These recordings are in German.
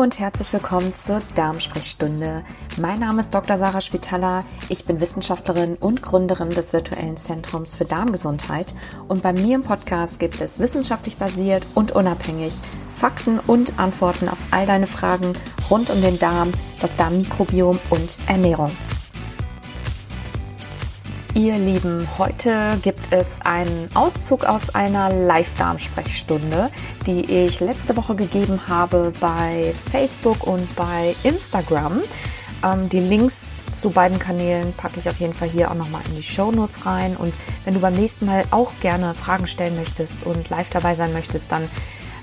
Und herzlich willkommen zur Darmsprechstunde. Mein Name ist Dr. Sarah Spitaler. Ich bin Wissenschaftlerin und Gründerin des virtuellen Zentrums für Darmgesundheit. Und bei mir im Podcast gibt es wissenschaftlich basiert und unabhängig Fakten und Antworten auf all deine Fragen rund um den Darm, das Darmmikrobiom und Ernährung. Ihr Lieben, heute gibt es einen Auszug aus einer Live-Darm-Sprechstunde, die ich letzte Woche gegeben habe bei Facebook und bei Instagram. Ähm, die Links zu beiden Kanälen packe ich auf jeden Fall hier auch nochmal in die Show Notes rein. Und wenn du beim nächsten Mal auch gerne Fragen stellen möchtest und live dabei sein möchtest, dann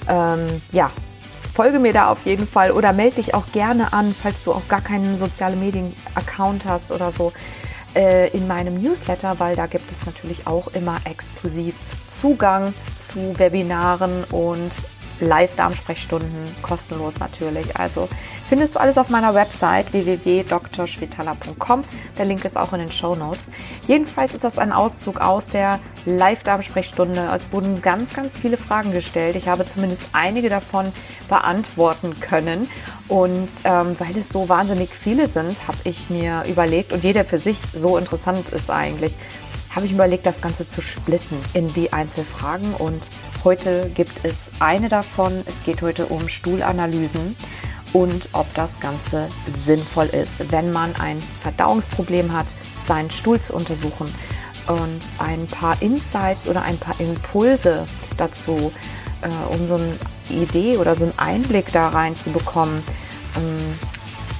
ähm, ja, folge mir da auf jeden Fall oder melde dich auch gerne an, falls du auch gar keinen soziale Medien-Account hast oder so äh, in meinem Newsletter, weil da gibt es natürlich auch immer exklusiv Zugang zu Webinaren und Live-Darmsprechstunden, kostenlos natürlich. Also findest du alles auf meiner Website www.drschwetala.com. Der Link ist auch in den Show Notes. Jedenfalls ist das ein Auszug aus der Live-Darmsprechstunde. Es wurden ganz, ganz viele Fragen gestellt. Ich habe zumindest einige davon beantworten können. Und ähm, weil es so wahnsinnig viele sind, habe ich mir überlegt, und jeder für sich so interessant ist eigentlich, habe ich mir überlegt, das Ganze zu splitten in die Einzelfragen. Und heute gibt es eine davon. Es geht heute um Stuhlanalysen und ob das Ganze sinnvoll ist, wenn man ein Verdauungsproblem hat, seinen Stuhl zu untersuchen und ein paar Insights oder ein paar Impulse dazu, äh, um so eine Idee oder so einen Einblick da rein zu bekommen, ähm,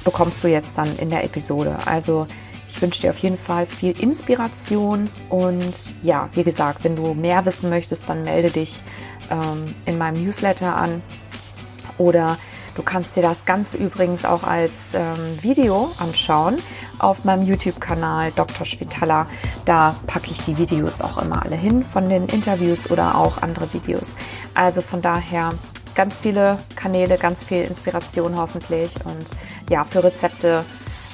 bekommst du jetzt dann in der Episode. Also ich wünsche dir auf jeden Fall viel Inspiration und ja, wie gesagt, wenn du mehr wissen möchtest, dann melde dich ähm, in meinem Newsletter an oder du kannst dir das Ganze übrigens auch als ähm, Video anschauen auf meinem YouTube-Kanal Dr. Schwitala. Da packe ich die Videos auch immer alle hin von den Interviews oder auch andere Videos. Also von daher ganz viele Kanäle, ganz viel Inspiration hoffentlich und ja, für Rezepte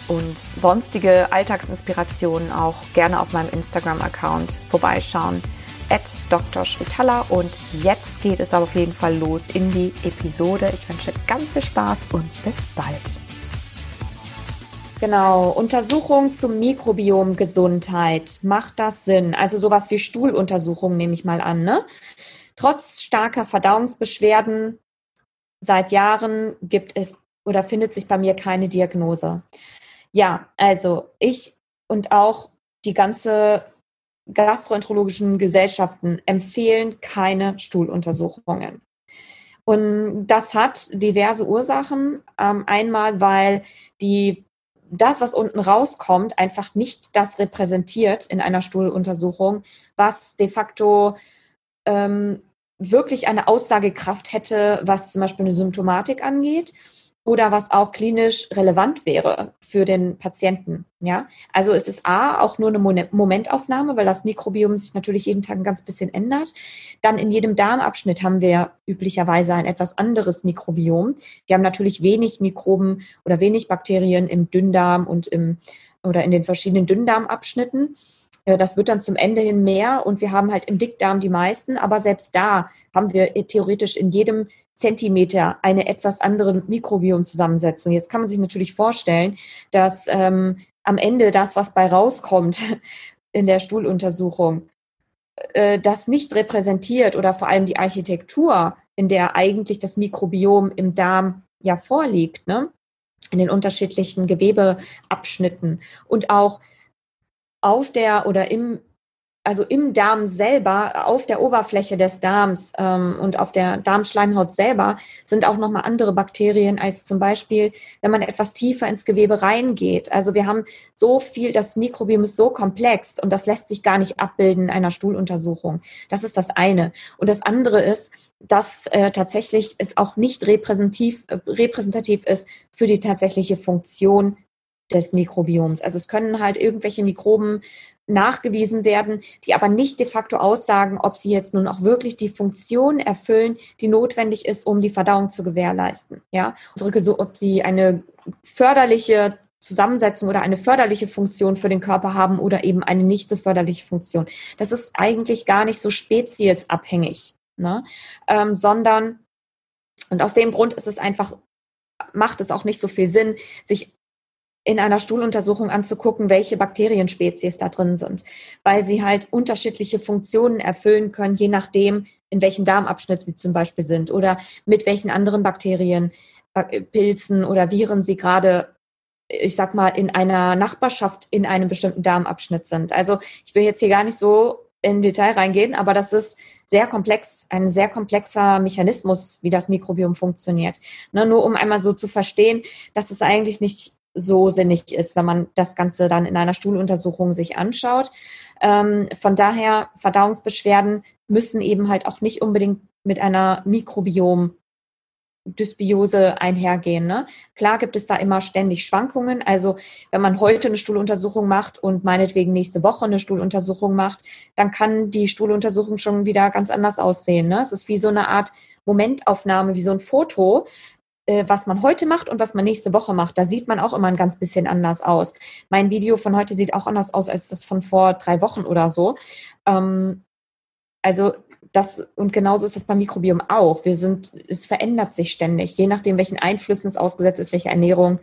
und sonstige Alltagsinspirationen auch gerne auf meinem Instagram-Account vorbeischauen. At Dr. Schwitala und jetzt geht es aber auf jeden Fall los in die Episode. Ich wünsche ganz viel Spaß und bis bald. Genau, Untersuchung zum Mikrobiom Gesundheit. Macht das Sinn? Also sowas wie Stuhluntersuchung nehme ich mal an, ne? Trotz starker Verdauungsbeschwerden seit Jahren gibt es oder findet sich bei mir keine Diagnose. Ja, also ich und auch die ganze gastroenterologischen Gesellschaften empfehlen keine Stuhluntersuchungen. Und das hat diverse Ursachen. Ähm, einmal, weil die, das, was unten rauskommt, einfach nicht das repräsentiert in einer Stuhluntersuchung, was de facto ähm, wirklich eine Aussagekraft hätte, was zum Beispiel eine Symptomatik angeht oder was auch klinisch relevant wäre für den Patienten. Ja, also es ist A, auch nur eine Momentaufnahme, weil das Mikrobiom sich natürlich jeden Tag ein ganz bisschen ändert. Dann in jedem Darmabschnitt haben wir üblicherweise ein etwas anderes Mikrobiom. Wir haben natürlich wenig Mikroben oder wenig Bakterien im Dünndarm und im, oder in den verschiedenen Dünndarmabschnitten. Äh, das wird dann zum Ende hin mehr und wir haben halt im Dickdarm die meisten, aber selbst da haben wir theoretisch in jedem Zentimeter eine etwas andere Mikrobiomzusammensetzung. Jetzt kann man sich natürlich vorstellen, dass ähm, am Ende das, was bei rauskommt in der Stuhluntersuchung, äh, das nicht repräsentiert oder vor allem die Architektur, in der eigentlich das Mikrobiom im Darm ja vorliegt, ne? in den unterschiedlichen Gewebeabschnitten und auch auf der oder im also im Darm selber, auf der Oberfläche des Darms ähm, und auf der Darmschleimhaut selber sind auch nochmal andere Bakterien als zum Beispiel, wenn man etwas tiefer ins Gewebe reingeht. Also wir haben so viel, das Mikrobiom ist so komplex und das lässt sich gar nicht abbilden in einer Stuhluntersuchung. Das ist das eine. Und das andere ist, dass äh, tatsächlich es auch nicht repräsentativ, äh, repräsentativ ist für die tatsächliche Funktion des Mikrobioms. Also es können halt irgendwelche Mikroben nachgewiesen werden, die aber nicht de facto aussagen, ob sie jetzt nun auch wirklich die Funktion erfüllen, die notwendig ist, um die Verdauung zu gewährleisten. Ja, ob sie eine förderliche Zusammensetzung oder eine förderliche Funktion für den Körper haben oder eben eine nicht so förderliche Funktion. Das ist eigentlich gar nicht so speziesabhängig, ne? Ähm, sondern und aus dem Grund ist es einfach macht es auch nicht so viel Sinn, sich in einer Stuhluntersuchung anzugucken, welche Bakterienspezies da drin sind, weil sie halt unterschiedliche Funktionen erfüllen können, je nachdem, in welchem Darmabschnitt sie zum Beispiel sind oder mit welchen anderen Bakterien, Pilzen oder Viren sie gerade, ich sag mal, in einer Nachbarschaft in einem bestimmten Darmabschnitt sind. Also ich will jetzt hier gar nicht so in Detail reingehen, aber das ist sehr komplex, ein sehr komplexer Mechanismus, wie das Mikrobiom funktioniert. Ne, nur um einmal so zu verstehen, dass es eigentlich nicht so sinnig ist, wenn man das Ganze dann in einer Stuhluntersuchung sich anschaut. Ähm, von daher, Verdauungsbeschwerden müssen eben halt auch nicht unbedingt mit einer Mikrobiom Dysbiose einhergehen. Ne? Klar gibt es da immer ständig Schwankungen. Also wenn man heute eine Stuhluntersuchung macht und meinetwegen nächste Woche eine Stuhluntersuchung macht, dann kann die Stuhluntersuchung schon wieder ganz anders aussehen. Ne? Es ist wie so eine Art Momentaufnahme, wie so ein Foto, was man heute macht und was man nächste Woche macht. Da sieht man auch immer ein ganz bisschen anders aus. Mein Video von heute sieht auch anders aus als das von vor drei Wochen oder so. Ähm, also das, und genauso ist es beim Mikrobiom auch. Wir sind, es verändert sich ständig, je nachdem, welchen Einflüssen es ausgesetzt ist, welche Ernährung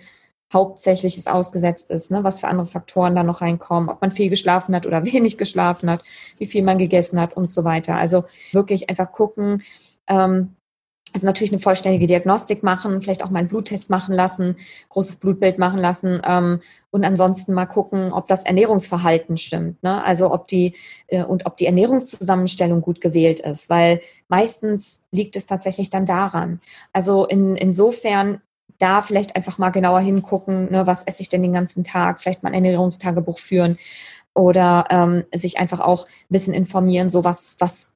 hauptsächlich es ausgesetzt ist, ne? was für andere Faktoren da noch reinkommen, ob man viel geschlafen hat oder wenig geschlafen hat, wie viel man gegessen hat und so weiter. Also wirklich einfach gucken, ähm, also natürlich eine vollständige Diagnostik machen, vielleicht auch mal einen Bluttest machen lassen, großes Blutbild machen lassen ähm, und ansonsten mal gucken, ob das Ernährungsverhalten stimmt. Ne? Also ob die äh, und ob die Ernährungszusammenstellung gut gewählt ist, weil meistens liegt es tatsächlich dann daran. Also in, insofern da vielleicht einfach mal genauer hingucken, ne, was esse ich denn den ganzen Tag, vielleicht mal ein Ernährungstagebuch führen oder ähm, sich einfach auch ein bisschen informieren, so was, was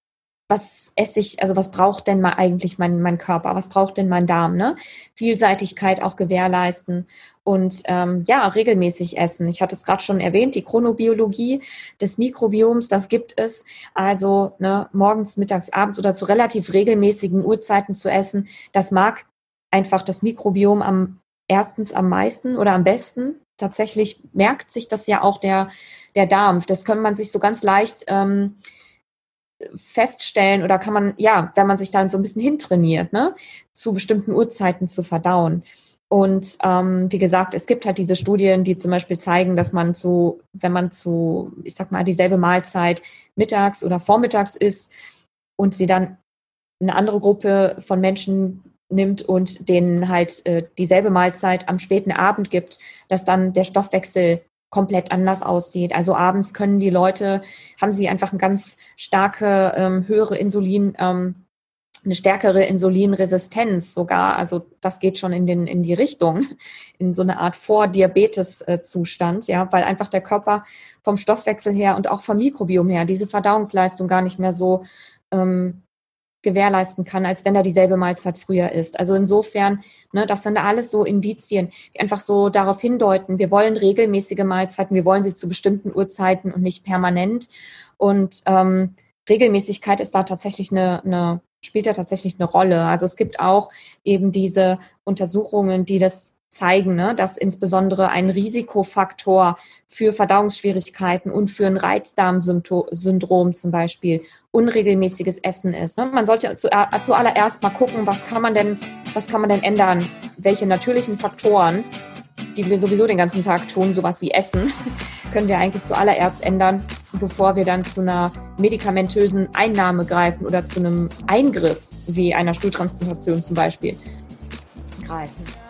was esse ich, also was braucht denn mal eigentlich mein, mein Körper, was braucht denn mein Darm, ne? Vielseitigkeit auch gewährleisten und ähm, ja, regelmäßig essen. Ich hatte es gerade schon erwähnt, die Chronobiologie des Mikrobioms, das gibt es. Also ne, morgens, mittags, abends oder zu relativ regelmäßigen Uhrzeiten zu essen, das mag einfach das Mikrobiom am erstens am meisten oder am besten. Tatsächlich merkt sich das ja auch der, der Darm. Das kann man sich so ganz leicht ähm, feststellen oder kann man, ja, wenn man sich dann so ein bisschen hintrainiert, ne, zu bestimmten Uhrzeiten zu verdauen. Und ähm, wie gesagt, es gibt halt diese Studien, die zum Beispiel zeigen, dass man zu, wenn man zu, ich sag mal, dieselbe Mahlzeit mittags oder vormittags isst und sie dann eine andere Gruppe von Menschen nimmt und denen halt äh, dieselbe Mahlzeit am späten Abend gibt, dass dann der Stoffwechsel komplett anders aussieht. Also abends können die Leute, haben sie einfach eine ganz starke, ähm, höhere Insulin, ähm, eine stärkere Insulinresistenz sogar. Also das geht schon in, den, in die Richtung, in so eine Art Vordiabetes-Zustand, ja, weil einfach der Körper vom Stoffwechsel her und auch vom Mikrobiom her diese Verdauungsleistung gar nicht mehr so ähm, gewährleisten kann, als wenn er dieselbe Mahlzeit früher ist. Also insofern, ne, das sind alles so Indizien, die einfach so darauf hindeuten, wir wollen regelmäßige Mahlzeiten, wir wollen sie zu bestimmten Uhrzeiten und nicht permanent. Und ähm, Regelmäßigkeit ist da tatsächlich eine, eine spielt da tatsächlich eine Rolle. Also es gibt auch eben diese Untersuchungen, die das zeigen, ne, dass insbesondere ein Risikofaktor für Verdauungsschwierigkeiten und für ein Reizdarmsyndrom zum Beispiel unregelmäßiges Essen ist. Ne? Man sollte äh, zuallererst mal gucken, was kann man denn, was kann man denn ändern? Welche natürlichen Faktoren, die wir sowieso den ganzen Tag tun, sowas wie Essen, können wir eigentlich zuallererst ändern, bevor wir dann zu einer medikamentösen Einnahme greifen oder zu einem Eingriff wie einer Stuhltransplantation zum Beispiel greifen.